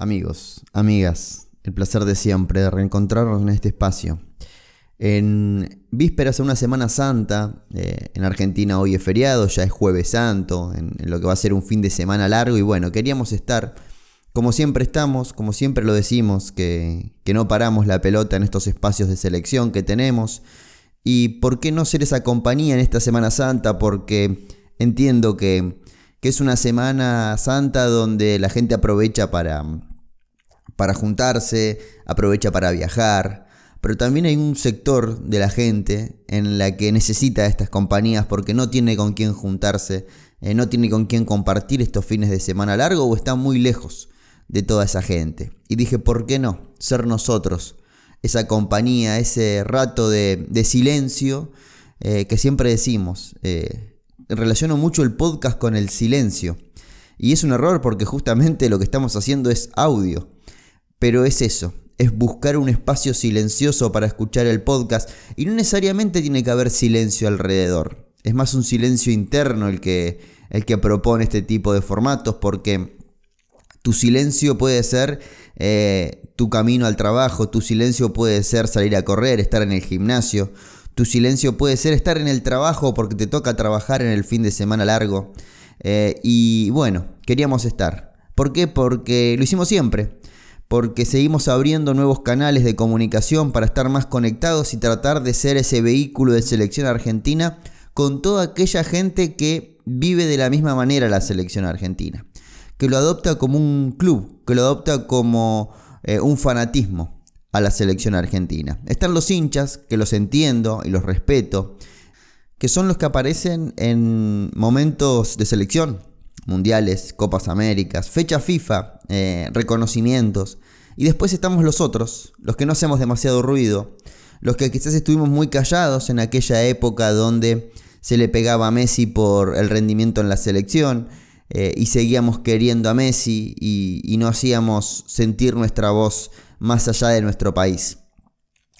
Amigos, amigas, el placer de siempre de reencontrarnos en este espacio. En vísperas de una Semana Santa, eh, en Argentina hoy es feriado, ya es jueves santo, en, lo que va a ser un fin de semana largo y bueno, queríamos estar, como siempre estamos, como siempre lo decimos, que, no paramos la pelota en estos espacios de selección que tenemos y por qué no ser esa compañía en esta Semana Santa, porque entiendo que, que es una Semana Santa donde la gente aprovecha para para juntarse, aprovecha para viajar, pero también hay un sector de la gente en la que necesita estas compañías porque no tiene con quién juntarse, eh, no tiene con quién compartir estos fines de semana largo o está muy lejos de toda esa gente. Y dije, ¿por qué no? Ser nosotros, esa compañía, ese rato de, silencio eh, que siempre decimos. Eh, relaciono mucho el podcast con el silencio. Y es un error porque justamente lo que estamos haciendo es audio. Pero es eso, es buscar un espacio silencioso para escuchar el podcast y no necesariamente tiene que haber silencio alrededor. Es más un silencio interno el que, el que propone este tipo de formatos porque tu silencio puede ser eh, tu camino al trabajo, tu silencio puede ser salir a correr, estar en el gimnasio, tu silencio puede ser estar en el trabajo porque te toca trabajar en el fin de semana largo. Eh, y bueno, queríamos estar. ¿Por qué? Porque lo hicimos siempre porque seguimos abriendo nuevos canales de comunicación para estar más conectados y tratar de ser ese vehículo de selección argentina con toda aquella gente que vive de la misma manera la selección argentina, que lo adopta como un club, que lo adopta como eh, un fanatismo a la selección argentina. Están los hinchas, que los entiendo y los respeto, que son los que aparecen en momentos de selección, mundiales, Copas Américas, fecha FIFA, eh, reconocimientos. Y después estamos los otros, los que no hacemos demasiado ruido, los que quizás estuvimos muy callados en aquella época donde se le pegaba a Messi por el rendimiento en la selección eh, y seguíamos queriendo a Messi y, y no hacíamos sentir nuestra voz más allá de nuestro país.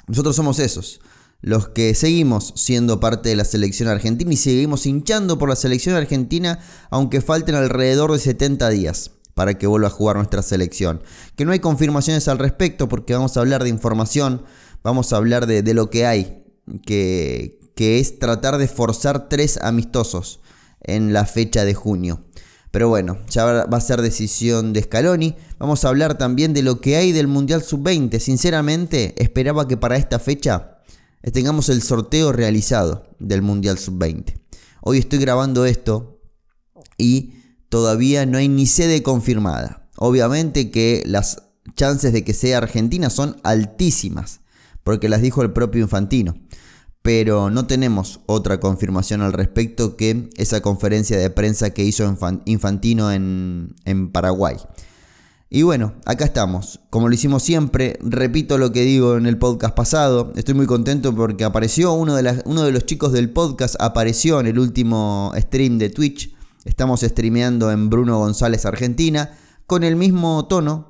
Nosotros somos esos, los que seguimos siendo parte de la selección argentina y seguimos hinchando por la selección argentina aunque falten alrededor de 70 días para que vuelva a jugar nuestra selección. Que no hay confirmaciones al respecto porque vamos a hablar de información, vamos a hablar de, lo que hay, que, que es tratar de forzar tres amistosos en la fecha de junio. Pero bueno, ya va a ser decisión de Scaloni. Vamos a hablar también de lo que hay del Mundial Sub-20. Sinceramente, esperaba que para esta fecha tengamos el sorteo realizado del Mundial Sub-20. Hoy estoy grabando esto y todavía no hay ni sede confirmada. Obviamente que las chances de que sea Argentina son altísimas, porque las dijo el propio Infantino. Pero no tenemos otra confirmación al respecto que esa conferencia de prensa que hizo Infantino en, en Paraguay. Y bueno, acá estamos. Como lo hicimos siempre, repito lo que digo en el podcast pasado. Estoy muy contento porque apareció uno de, los chicos del podcast, apareció en el último stream de Twitch. Estamos streameando en Bruno González Argentina con el mismo tono,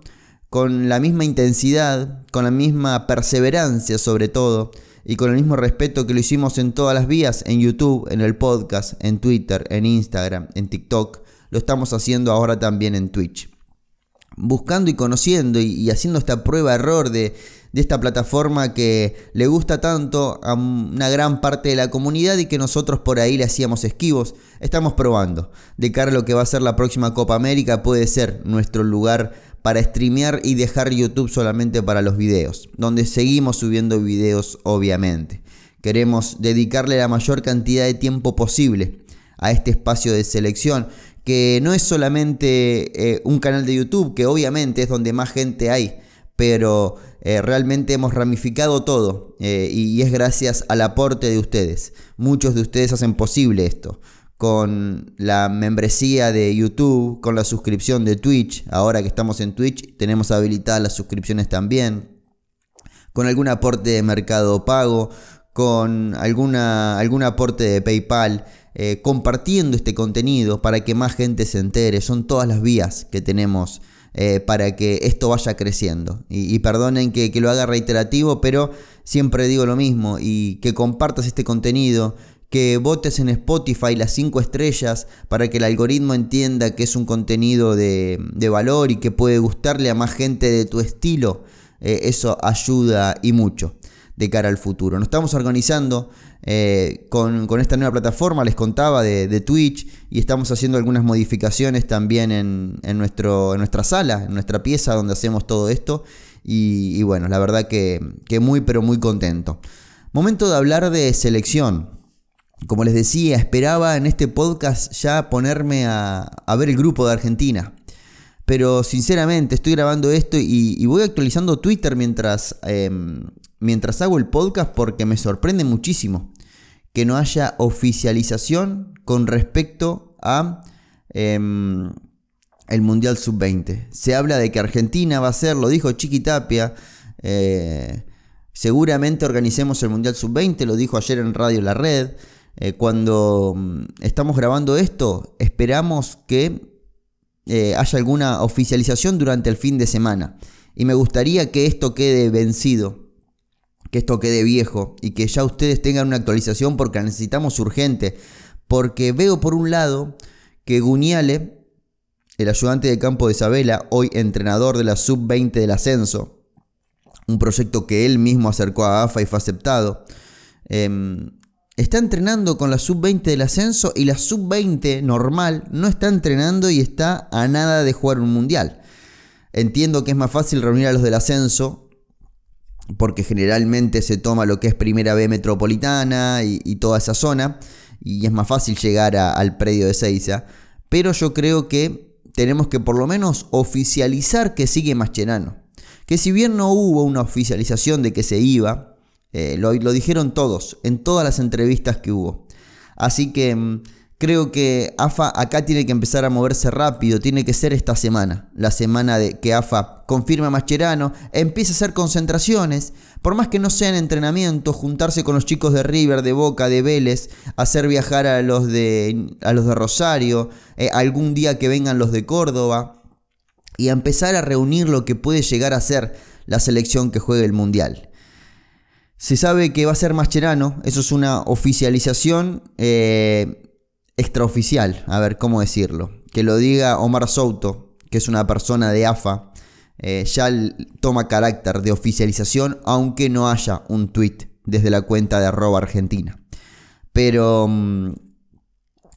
con la misma intensidad, con la misma perseverancia sobre todo y con el mismo respeto que lo hicimos en todas las vías, en YouTube, en el podcast, en Twitter, en Instagram, en TikTok. Lo estamos haciendo ahora también en Twitch buscando y conociendo y, haciendo esta prueba-error de, esta plataforma que le gusta tanto a una gran parte de la comunidad y que nosotros por ahí le hacíamos esquivos. Estamos probando. De cara a lo que va a ser la próxima Copa América puede ser nuestro lugar para streamear y dejar YouTube solamente para los videos, donde seguimos subiendo videos obviamente. Queremos dedicarle la mayor cantidad de tiempo posible a este espacio de selección que no es solamente eh, un canal de YouTube, que obviamente es donde más gente hay, pero eh, realmente hemos ramificado todo eh, y es gracias al aporte de ustedes. Muchos de ustedes hacen posible esto. Con la membresía de YouTube, con la suscripción de Twitch, ahora que estamos en Twitch tenemos habilitadas las suscripciones también, con algún aporte de mercado pago, con alguna, algún aporte de PayPal. Eh, compartiendo este contenido para que más gente se entere. Son todas las vías que tenemos eh, para que esto vaya creciendo. Y, perdonen que, lo haga reiterativo, pero siempre digo lo mismo y que compartas este contenido, que votes en Spotify las 5 estrellas para que el algoritmo entienda que es un contenido de, valor y que puede gustarle a más gente de tu estilo. Eh, eso ayuda y mucho de cara al futuro. Nos estamos organizando eh, con, esta nueva plataforma, les contaba, de, Twitch, y estamos haciendo algunas modificaciones también en, nuestro, en nuestra sala, en nuestra pieza donde hacemos todo esto. Y, bueno, la verdad que, muy, pero muy contento. Momento de hablar de selección. Como les decía, esperaba en este podcast ya ponerme a, ver el grupo de Argentina. Pero sinceramente estoy grabando esto y, voy actualizando Twitter mientras, em, mientras hago el podcast porque me sorprende muchísimo que no haya oficialización con respecto a em, el Mundial Sub-20. Se habla de que Argentina va a ser, lo dijo Chiqui Tapia, eh, seguramente organicemos el Mundial Sub-20, lo dijo ayer en Radio La Red. Eh, cuando mm, estamos grabando esto, esperamos que eh, haya alguna oficialización durante el fin de semana. Y me gustaría que esto quede vencido que esto quede viejo y que ya ustedes tengan una actualización porque la necesitamos urgente. Porque veo por un lado que Guniale, el ayudante de campo de Isabela, hoy entrenador de la sub-20 del ascenso, un proyecto que él mismo acercó a AFA y fue aceptado, em, está entrenando con la sub-20 del ascenso y la sub-20 normal no está entrenando y está a nada de jugar un mundial. Entiendo que es más fácil reunir a los del ascenso porque generalmente se toma lo que es Primera B Metropolitana y, toda esa zona, y es más fácil llegar al predio de Seiza, pero yo creo que tenemos que por lo menos oficializar que sigue Mascherano. Que si bien no hubo una oficialización de que se iba, eh, lo, dijeron todos, en todas las entrevistas que hubo. Así que mm, Creo que AFA acá tiene que empezar a moverse rápido, tiene que ser esta semana, la semana de que AFA confirme a Mascherano, empiece a hacer concentraciones, por más que no sean entrenamientos, juntarse con los chicos de River, de Boca, de Vélez, hacer viajar a los de, a los de Rosario, eh, algún día que vengan los de Córdoba, y empezar a reunir lo que puede llegar a ser la selección que juegue el Mundial. Se sabe que va a ser Mascherano, eso es una oficialización. Eh, extraoficial, a ver cómo decirlo. Que lo diga Omar Souto, que es una persona de AFA, eh, ya toma carácter de oficialización, aunque no haya un tweet desde la cuenta de arroba argentina. Pero mm,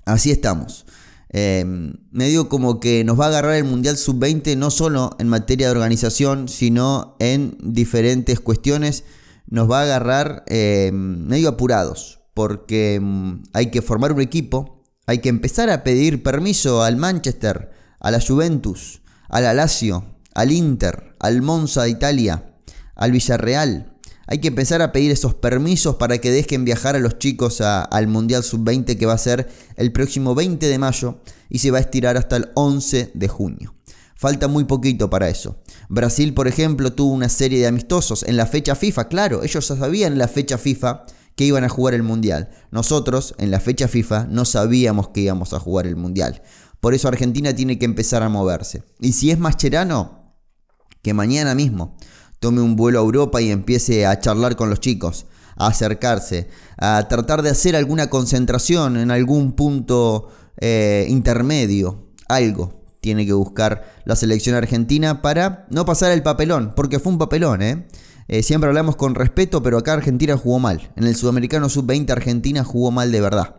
así estamos. Eh, me digo como que nos va a agarrar el Mundial Sub-20 no solo en materia de organización, sino en diferentes cuestiones. Nos va a agarrar eh, medio apurados, porque mm, hay que formar un equipo hay que empezar a pedir permiso al Manchester, a la Juventus, al Lazio, al Inter, al Monza de Italia, al Villarreal. Hay que empezar a pedir esos permisos para que dejen viajar a los chicos al Mundial Sub-20 que va a ser el próximo 20 de mayo y se va a estirar hasta el 11 de junio. Falta muy poquito para eso. Brasil, por ejemplo, tuvo una serie de amistosos en la fecha FIFA. Claro, ellos ya sabían la fecha FIFA que iban a jugar el Mundial. Nosotros, en la fecha FIFA, no sabíamos que íbamos a jugar el Mundial. Por eso Argentina tiene que empezar a moverse. Y si es Mascherano, que mañana mismo tome un vuelo a Europa y empiece a charlar con los chicos, a acercarse, a tratar de hacer alguna concentración en algún punto eh, intermedio, algo tiene que buscar la selección argentina para no pasar el papelón, porque fue un papelón, ¿eh? Eh, siempre hablamos con respeto, pero acá Argentina jugó mal. En el Sudamericano Sub-20 Argentina jugó mal de verdad.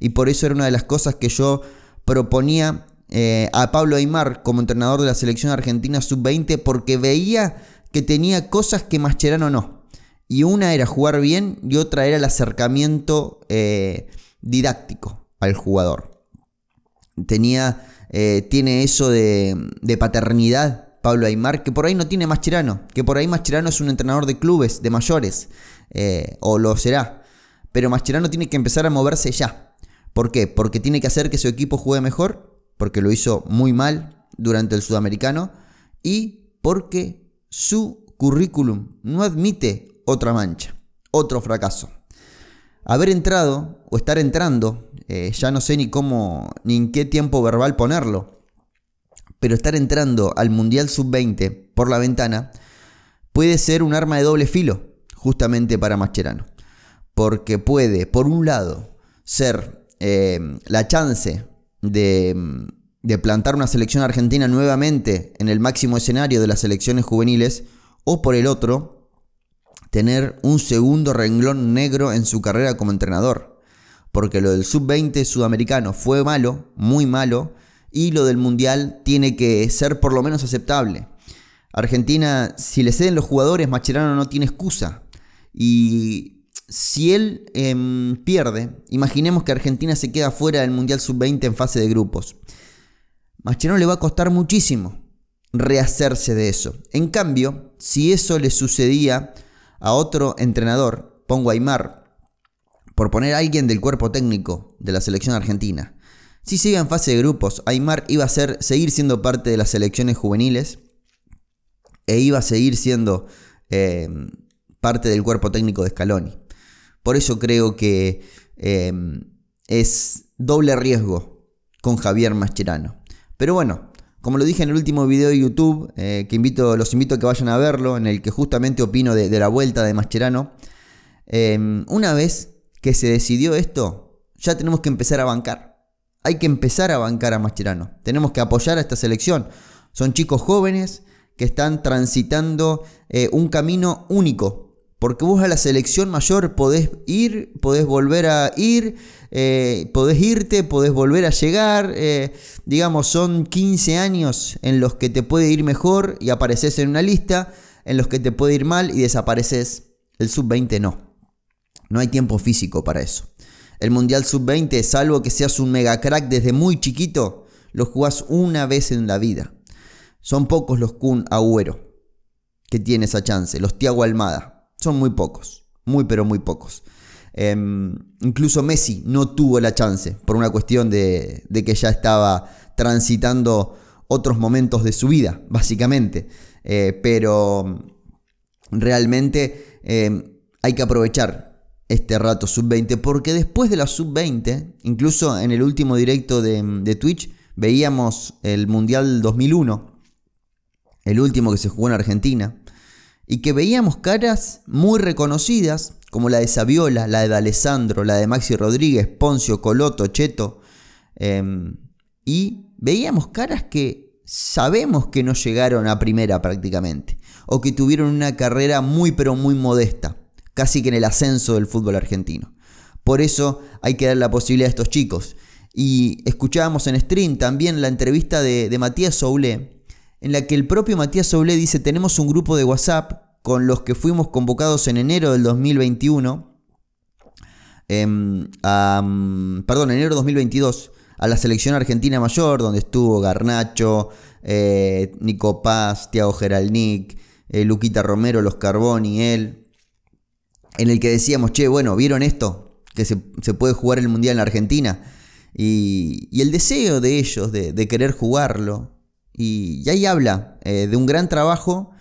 Y por eso era una de las cosas que yo proponía eh, a Pablo Aymar como entrenador de la selección argentina Sub-20 porque veía que tenía cosas que Mascherano no. Y una era jugar bien y otra era el acercamiento eh, didáctico al jugador. Tenía, tiene eso de, de paternidad Pablo Aymar, que por ahí no tiene Mascherano, que por ahí Mascherano es un entrenador de clubes, de mayores, eh, o lo será. Pero Mascherano tiene que empezar a moverse ya. ¿Por qué? Porque tiene que hacer que su equipo juegue mejor, porque lo hizo muy mal durante el sudamericano, y porque su currículum no admite otra mancha, otro fracaso. Haber entrado o estar entrando, eh, ya no sé ni cómo, ni en qué tiempo verbal ponerlo, pero estar entrando al Mundial Sub-20 por la ventana puede ser un arma de doble filo, justamente para Mascherano. Porque puede, por un lado, ser eh, la chance de, de plantar una selección argentina nuevamente en el máximo escenario de las selecciones juveniles, o por el otro, tener un segundo renglón negro en su carrera como entrenador. Porque lo del sub-20 sudamericano fue malo, muy malo, y lo del mundial tiene que ser por lo menos aceptable. Argentina, si le ceden los jugadores, Macherano no tiene excusa. Y si él em, pierde, imaginemos que Argentina se queda fuera del Mundial Sub-20 en fase de grupos. Mascherano le va a costar muchísimo rehacerse de eso. En cambio, si eso le sucedía a otro entrenador, pongo a Aymar, por poner a alguien del cuerpo técnico de la selección argentina, si sigue en fase de grupos, Aymar iba a ser, seguir siendo parte de las selecciones juveniles e iba a seguir siendo eh, parte del cuerpo técnico de Scaloni. Por eso creo que eh, es doble riesgo con Javier Mascherano. Pero bueno, como lo dije en el último video de YouTube, eh, que invito, los invito a que vayan a verlo, en el que justamente opino de, la vuelta de Mascherano, em, una vez que se decidió esto, ya tenemos que empezar a bancar. Hay que empezar a bancar a Mascherano. Tenemos que apoyar a esta selección. Son chicos jóvenes que están transitando eh, un camino único porque vos a la selección mayor podés ir, podés volver a ir, eh, podés irte, podés volver a llegar. Eh, digamos, son 15 años en los que te puede ir mejor y apareces en una lista, en los que te puede ir mal y desapareces. El sub-20 no. No hay tiempo físico para eso. El Mundial sub-20, salvo que seas un mega crack desde muy chiquito, lo jugás una vez en la vida. Son pocos los Kun Agüero que tiene esa chance, los Tiago Almada. Son muy pocos, muy pero muy pocos. Em, incluso Messi no tuvo la chance por una cuestión de, que ya estaba transitando otros momentos de su vida, básicamente. Eh, pero realmente em, hay que aprovechar este rato sub-20 porque después de la sub-20, incluso en el último directo de, de Twitch, veíamos el Mundial 2001, el último que se jugó en Argentina y que veíamos caras muy reconocidas, como la de Saviola, la de Alessandro, la de Maxi Rodríguez, Poncio, Coloto, Cheto, em, y veíamos caras que sabemos que no llegaron a primera prácticamente, o que tuvieron una carrera muy pero muy modesta, casi que en el ascenso del fútbol argentino. Por eso hay que dar la posibilidad a estos chicos. Y escuchábamos en stream también la entrevista de, de Matías Soule, en la que el propio Matías Soule dice, tenemos un grupo de WhatsApp con los que fuimos convocados en enero del 2021, em, mm, perdón, enero de 2022, a la selección argentina mayor, donde estuvo Garnacho, eh, Nico Paz, Tiago Geralnik, eh, Luquita Romero, Los Carboni, él, en el que decíamos, che, bueno, ¿vieron esto? Que se, puede jugar el Mundial en la Argentina. Y, el deseo de ellos de, querer jugarlo, y, ahí habla eh, de un gran trabajo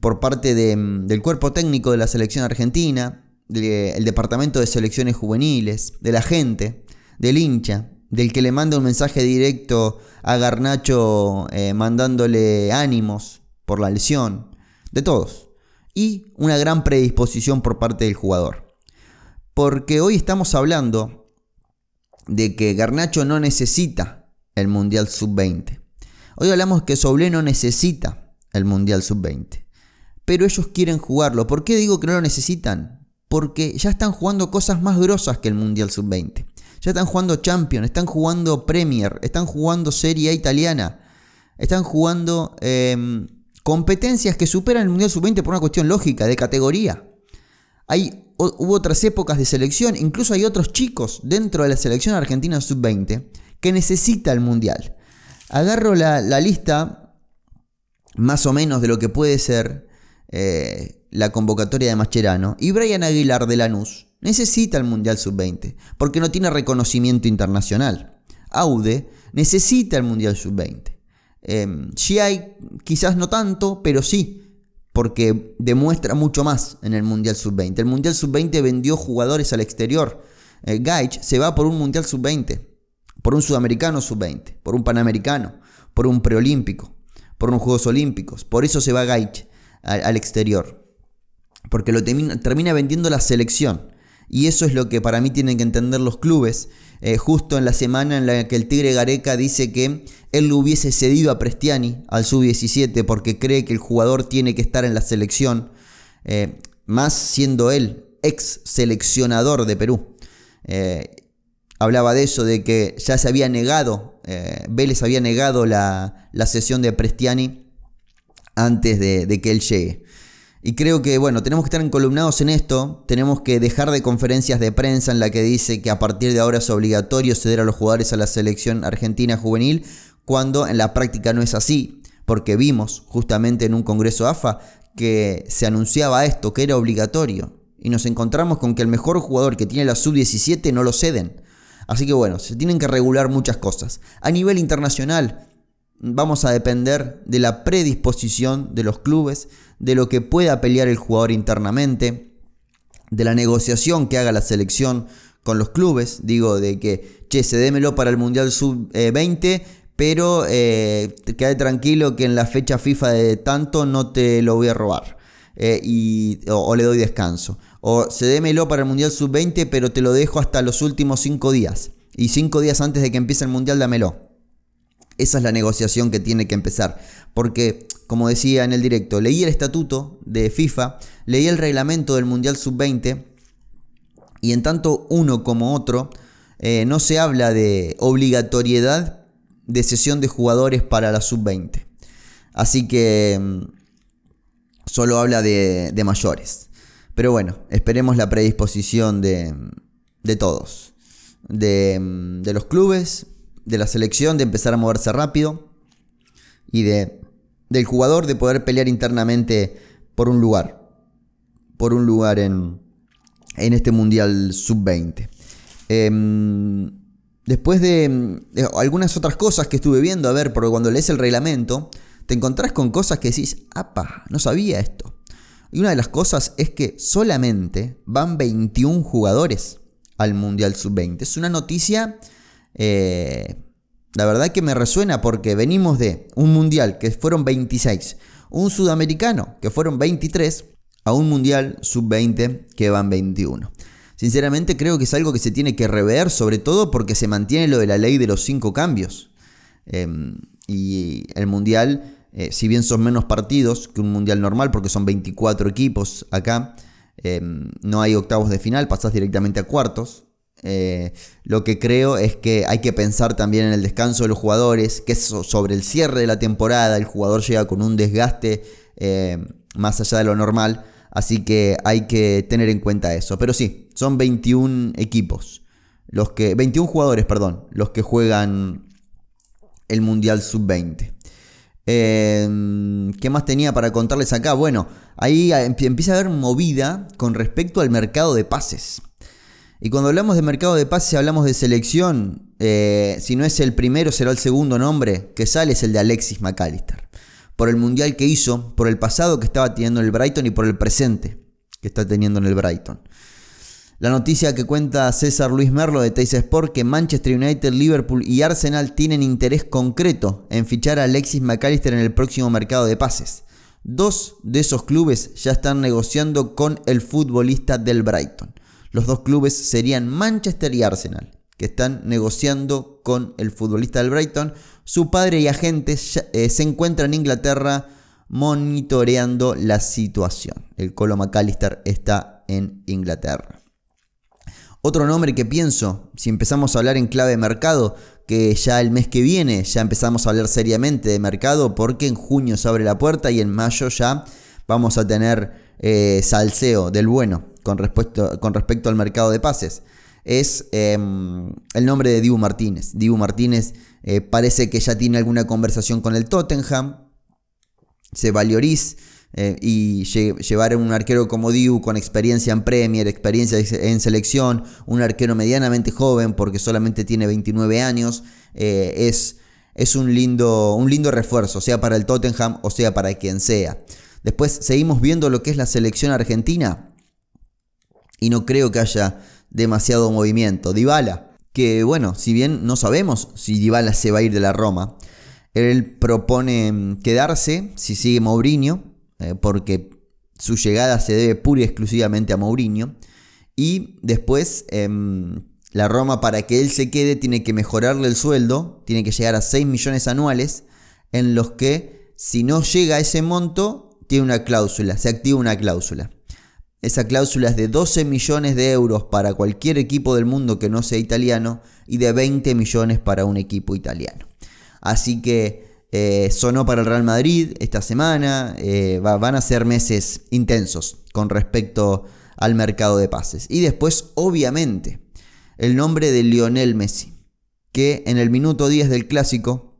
por parte del cuerpo técnico de la selección argentina, del departamento de selecciones juveniles, de la gente, del hincha, del que le manda un mensaje directo a Garnacho eh, mandándole ánimos por la lesión, de todos. Y una gran predisposición por parte del jugador. Porque hoy estamos hablando de que Garnacho no necesita el Mundial Sub-20. Hoy hablamos que Soble no necesita el Mundial Sub-20. Pero ellos quieren jugarlo. ¿Por qué digo que no lo necesitan? Porque ya están jugando cosas más grosas que el Mundial Sub-20. Ya están jugando Champions, están jugando Premier, están jugando Serie A italiana. Están jugando em, competencias que superan el Mundial Sub-20 por una cuestión lógica, de categoría. Hay, hubo otras épocas de selección, incluso hay otros chicos dentro de la selección argentina Sub-20 que necesita el Mundial agarro la, lista más o menos de lo que puede ser eh, la convocatoria de Mascherano y Brian Aguilar de Lanús necesita el Mundial Sub-20 porque no tiene reconocimiento internacional. Aude necesita el Mundial Sub-20. Eh, hay quizás no tanto, pero sí, porque demuestra mucho más en el Mundial Sub-20. El Mundial Sub-20 vendió jugadores al exterior. Eh, Gaich se va por un Mundial Sub-20 por un sudamericano sub-20, por un panamericano, por un preolímpico, por unos Juegos Olímpicos. Por eso se va Gaich al, exterior. Porque lo termina, vendiendo la selección. Y eso es lo que para mí tienen que entender los clubes. Eh, justo en la semana en la que el Tigre Gareca dice que él lo hubiese cedido a Prestiani al sub-17 porque cree que el jugador tiene que estar en la selección, eh, más siendo él ex seleccionador de Perú. Eh, hablaba de eso, de que ya se había negado, Vélez había negado la, sesión de Prestiani antes de que él llegue. Y creo que, bueno, tenemos que estar encolumnados en esto, tenemos que dejar de conferencias de prensa en la que dice que a partir de ahora es obligatorio ceder a los jugadores a la selección argentina juvenil, cuando en la práctica no es así, porque vimos justamente en un congreso AFA que se anunciaba esto, que era obligatorio, y nos encontramos con que el mejor jugador que tiene la sub-17 no lo ceden. Así que bueno, se tienen que regular muchas cosas. A nivel internacional, vamos a depender de la predisposición de los clubes, de lo que pueda pelear el jugador internamente, de la negociación que haga la selección con los clubes, digo, de que, che, cedémelo para el Mundial Sub-20, pero eh, quede tranquilo que en la fecha FIFA de tanto no te lo voy a robar. Eh, y, o, le doy descanso. O cedémelo para el Mundial Sub-20, pero te lo dejo hasta los últimos 5 días. Y 5 días antes de que empiece el Mundial, dámelo. Esa es la negociación que tiene que empezar. Porque, como decía en el directo, leí el estatuto de FIFA, leí el reglamento del Mundial Sub-20 y en tanto uno como otro eh, no se habla de obligatoriedad de sesión de jugadores para la Sub-20. Así que mm, solo habla de, mayores. Pero bueno, esperemos la predisposición de, todos. Mm, de los clubes, de la selección de empezar a moverse rápido y de, del jugador de poder pelear internamente por un lugar, por un lugar en, en este Mundial Sub-20. Em, después de, algunas otras cosas que estuve viendo, a ver, porque cuando lees el reglamento, te encontrás con cosas que decís, apa, no sabía esto. Y una de las cosas es que solamente van 21 jugadores al Mundial Sub-20. Es una noticia eh, la verdad que me resuena porque venimos de un mundial que fueron 26, un sudamericano que fueron 23, a un mundial sub-20 que van 21. Sinceramente creo que es algo que se tiene que rever, sobre todo porque se mantiene lo de la ley de los cinco cambios. Em, y el mundial, eh, si bien son menos partidos que un mundial normal, porque son 24 equipos acá, em, no hay octavos de final, pasás directamente a cuartos. Eh, lo que creo es que hay que pensar también en el descanso de los jugadores, que sobre el cierre de la temporada el jugador llega con un desgaste eh, más allá de lo normal, así que hay que tener en cuenta eso. Pero sí, son 21 equipos, los que 21 jugadores, perdón, los que juegan el Mundial Sub-20. Eh, ¿Qué más tenía para contarles acá? Bueno, ahí empieza a haber movida con respecto al mercado de pases. Y cuando hablamos de mercado de pases, hablamos de selección. Eh, si no es el primero, será el segundo nombre que sale, es el de Alexis McAllister. Por el mundial que hizo, por el pasado que estaba teniendo en el Brighton y por el presente que está teniendo en el Brighton. La noticia que cuenta César Luis Merlo de Teis Sport que Manchester United, Liverpool y Arsenal tienen interés concreto en fichar a Alexis McAllister en el próximo mercado de pases. Dos de esos clubes ya están negociando con el futbolista del Brighton. Los dos clubes serían Manchester y Arsenal, que están negociando con el futbolista del Brighton. Su padre y agentes eh, se encuentran en Inglaterra monitoreando la situación. El Colo McAllister está en Inglaterra. Otro nombre que pienso, si empezamos a hablar en clave de mercado, que ya el mes que viene ya empezamos a hablar seriamente de mercado porque en junio se abre la puerta y en mayo ya vamos a tener eh, salseo del bueno con respecto, con respecto al mercado de pases. Es em, el nombre de Dibu Martínez. Dibu Martínez eh, parece que ya tiene alguna conversación con el Tottenham. Se va eh, y llevar a un arquero como Dibu con experiencia en Premier, experiencia en selección, un arquero medianamente joven porque solamente tiene 29 años, eh, es, es un, lindo, un lindo refuerzo, sea para el Tottenham o sea para quien sea. Después seguimos viendo lo que es la selección argentina y no creo que haya demasiado movimiento. Dybala, que bueno, si bien no sabemos si Dybala se va a ir de la Roma, él propone mm, quedarse si sigue Mourinho, eh, porque su llegada se debe pura y exclusivamente a Mourinho. Y después em, la Roma para que él se quede tiene que mejorarle el sueldo, tiene que llegar a 6 millones anuales, en los que si no llega a ese monto, tiene una cláusula, se activa una cláusula. Esa cláusula es de 12 millones de euros para cualquier equipo del mundo que no sea italiano y de 20 millones para un equipo italiano. Así que eh, sonó para el Real Madrid esta semana, eh, van a ser meses intensos con respecto al mercado de pases. Y después, obviamente, el nombre de Lionel Messi, que en el minuto 10 del clásico,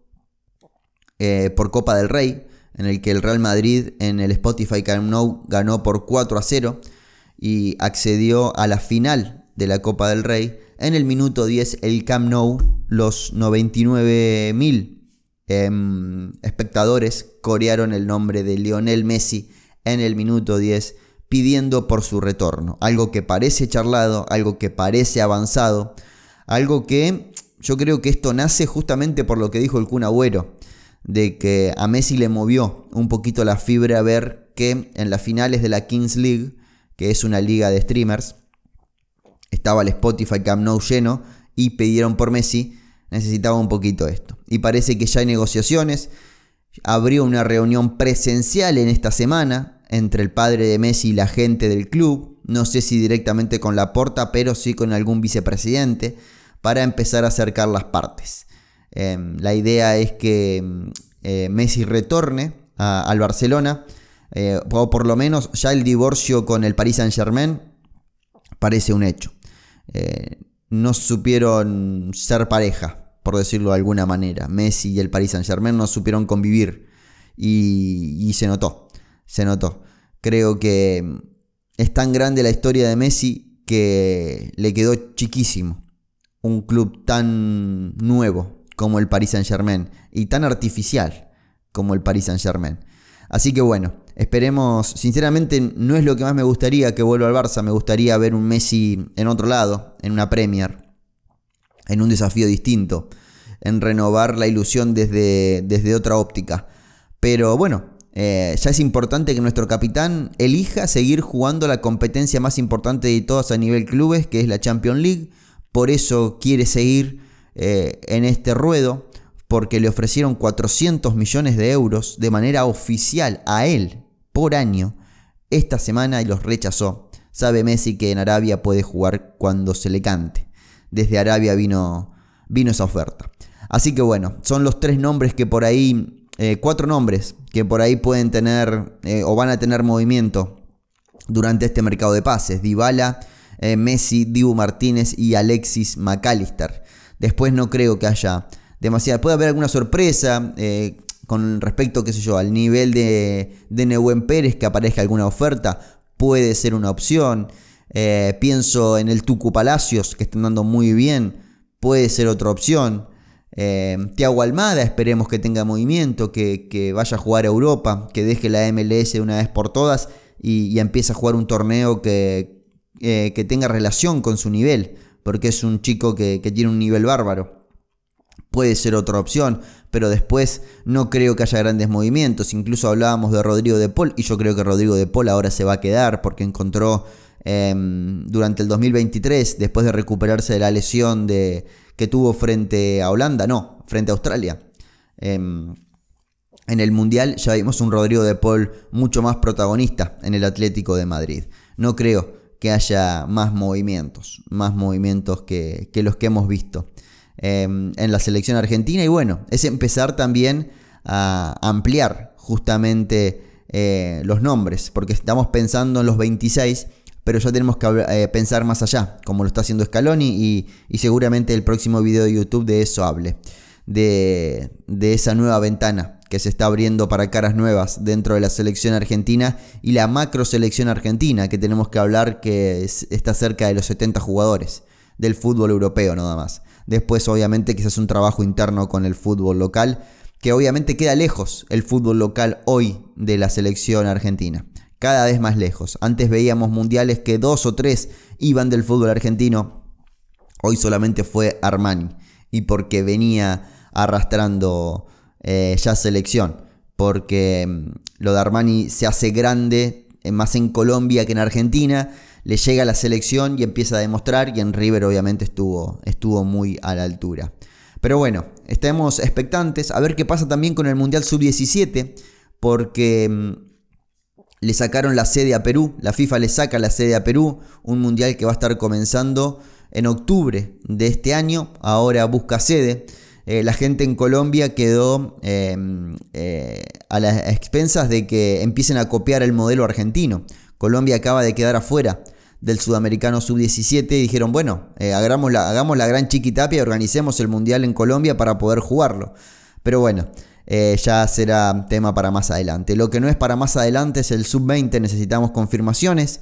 eh, por Copa del Rey, en el que el Real Madrid en el Spotify Camp ganó por 4 a 0 y accedió a la final de la Copa del Rey. En el minuto 10 el Camp Nou, los 99.000 em, espectadores corearon el nombre de Lionel Messi en el minuto 10 pidiendo por su retorno. Algo que parece charlado, algo que parece avanzado, algo que yo creo que esto nace justamente por lo que dijo el Kun Agüero de que a Messi le movió un poquito la fibra ver que en las finales de la Kings League, que es una liga de streamers, estaba el Spotify Camp Nou lleno y pidieron por Messi, necesitaba un poquito esto. Y parece que ya hay negociaciones, abrió una reunión presencial en esta semana entre el padre de Messi y la gente del club, no sé si directamente con la porta, pero sí con algún vicepresidente, para empezar a acercar las partes. Em, la idea es que em, eh, Messi retorne al Barcelona, eh, o por lo menos ya el divorcio con el Paris Saint Germain parece un hecho. Eh, no supieron ser pareja, por decirlo de alguna manera. Messi y el Paris Saint Germain no supieron convivir y, y se notó, se notó. Creo que es tan grande la historia de Messi que le quedó chiquísimo un club tan nuevo, como el Paris Saint Germain y tan artificial como el Paris Saint Germain. Así que bueno, esperemos, sinceramente no es lo que más me gustaría que vuelva al Barça, me gustaría ver un Messi en otro lado, en una Premier, en un desafío distinto, en renovar la ilusión desde, desde otra óptica. Pero bueno, eh, ya es importante que nuestro capitán elija seguir jugando la competencia más importante de todas a nivel clubes, que es la Champions League. Por eso quiere seguir eh, en este ruedo porque le ofrecieron 400 millones de euros de manera oficial a él por año esta semana y los rechazó. Sabe Messi que en Arabia puede jugar cuando se le cante. Desde Arabia vino, vino esa oferta. Así que bueno, son los tres nombres que por ahí, eh, cuatro nombres que por ahí pueden tener eh, o van a tener movimiento durante este mercado de pases. Dybala, Messi, Dibu Martínez y Alexis McAllister. Después no creo que haya demasiada. Puede haber alguna sorpresa eh, con respecto, qué sé yo, al nivel de, de Pérez que aparezca alguna oferta. Puede ser una opción. Eh, pienso en el Tucu Palacios, que está andando muy bien. Puede ser otra opción. Eh, Tiago Almada, esperemos que tenga movimiento, que, vaya a jugar a Europa, que deje la MLS de una vez por todas y, empiece a jugar un torneo que, que tenga relación con su nivel porque es un chico que, tiene un nivel bárbaro. Puede ser otra opción, pero después no creo que haya grandes movimientos. Incluso hablábamos de Rodrigo de Paul y yo creo que Rodrigo de Paul ahora se va a quedar porque encontró em, durante el 2023, después de recuperarse de la lesión de, que tuvo frente a Holanda, no, frente a Australia. Em, en el Mundial ya vimos un Rodrigo de Paul mucho más protagonista en el Atlético de Madrid. No creo que haya más movimientos, más movimientos que, los que hemos visto em, en la selección argentina. Y bueno, es empezar también a ampliar justamente eh, los nombres, porque estamos pensando en los 26, pero ya tenemos que eh, pensar más allá, como lo está haciendo Scaloni, y, y, seguramente el próximo video de YouTube de eso hable, de, de esa nueva ventana que se está abriendo para caras nuevas dentro de la selección argentina y la macro selección argentina, que tenemos que hablar que está cerca de los 70 jugadores del fútbol europeo nada más. Después obviamente hace un trabajo interno con el fútbol local, que obviamente queda lejos el fútbol local hoy de la selección argentina. Cada vez más lejos. Antes veíamos mundiales que dos o tres iban del fútbol argentino. Hoy solamente fue Armani. Y porque venía arrastrando eh, ya selección, porque mm, lo de Armani se hace grande eh, más en Colombia que en Argentina. Le llega a la selección y empieza a demostrar y en River obviamente estuvo, estuvo muy a la altura. Pero bueno, estamos expectantes a ver qué pasa también con el Mundial Sub-17 porque mm, le sacaron la sede a Perú, la FIFA le saca la sede a Perú, un mundial que va a estar comenzando en octubre de este año, ahora busca sede. Eh, la gente en Colombia quedó em, eh, a las expensas de que empiecen a copiar el modelo argentino. Colombia acaba de quedar afuera del sudamericano sub-17 y dijeron, bueno, eh, hagamos, la, hagamos la gran chiquitapia y organicemos el mundial en Colombia para poder jugarlo. Pero bueno, ya será tema para más adelante. Lo que no es para más adelante es el sub-20, necesitamos confirmaciones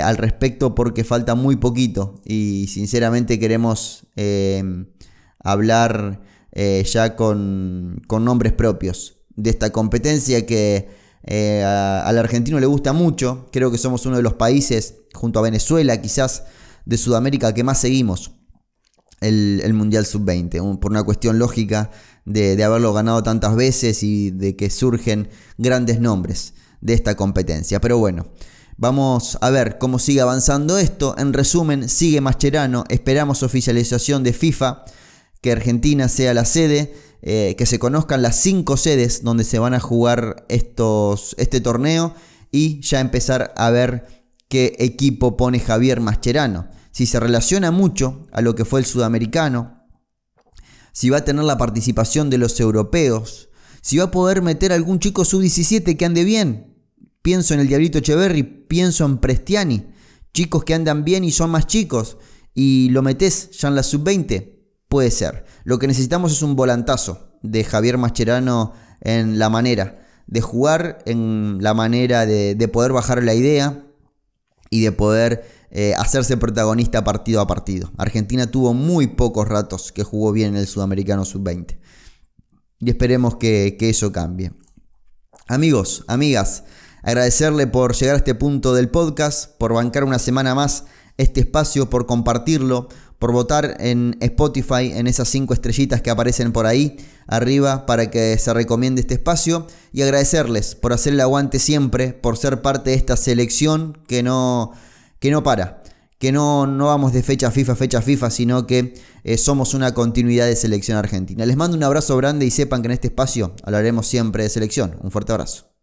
al respecto porque falta muy poquito y sinceramente queremos em, hablar eh, ya con, nombres propios de esta competencia que eh, al argentino le gusta mucho. Creo que somos uno de los países, junto a Venezuela, quizás de Sudamérica, que más seguimos el, Mundial Sub-20, por una cuestión lógica de, de, haberlo ganado tantas veces y de que surgen grandes nombres de esta competencia. Pero bueno, vamos a ver cómo sigue avanzando esto. En resumen, sigue Mascherano, esperamos oficialización de FIFA que Argentina sea la sede, eh, que se conozcan las cinco sedes donde se van a jugar estos, este torneo y ya empezar a ver qué equipo pone Javier Mascherano. Si se relaciona mucho a lo que fue el sudamericano, si va a tener la participación de los europeos, si va a poder meter algún chico sub-17 que ande bien. Pienso en el Diablito Echeverry, pienso en Prestiani, chicos que andan bien y son más chicos, y lo metes ya en la sub-20 Puede ser. Lo que necesitamos es un volantazo de Javier Mascherano en la manera de jugar, en la manera de, poder bajar la idea y de poder eh, hacerse protagonista partido a partido. Argentina tuvo muy pocos ratos que jugó bien en el Sudamericano Sub-20. Y esperemos que, que eso cambie. Amigos, amigas, agradecerle por llegar a este punto del podcast, por bancar una semana más este espacio, por compartirlo, por votar en Spotify en esas cinco estrellitas que aparecen por ahí arriba para que se recomiende este espacio y agradecerles por hacer el aguante siempre, por ser parte de esta selección que no, que no para, que no, no vamos de fecha FIFA, fecha FIFA, sino que eh, somos una continuidad de selección argentina. Les mando un abrazo grande y sepan que en este espacio hablaremos siempre de selección. Un fuerte abrazo.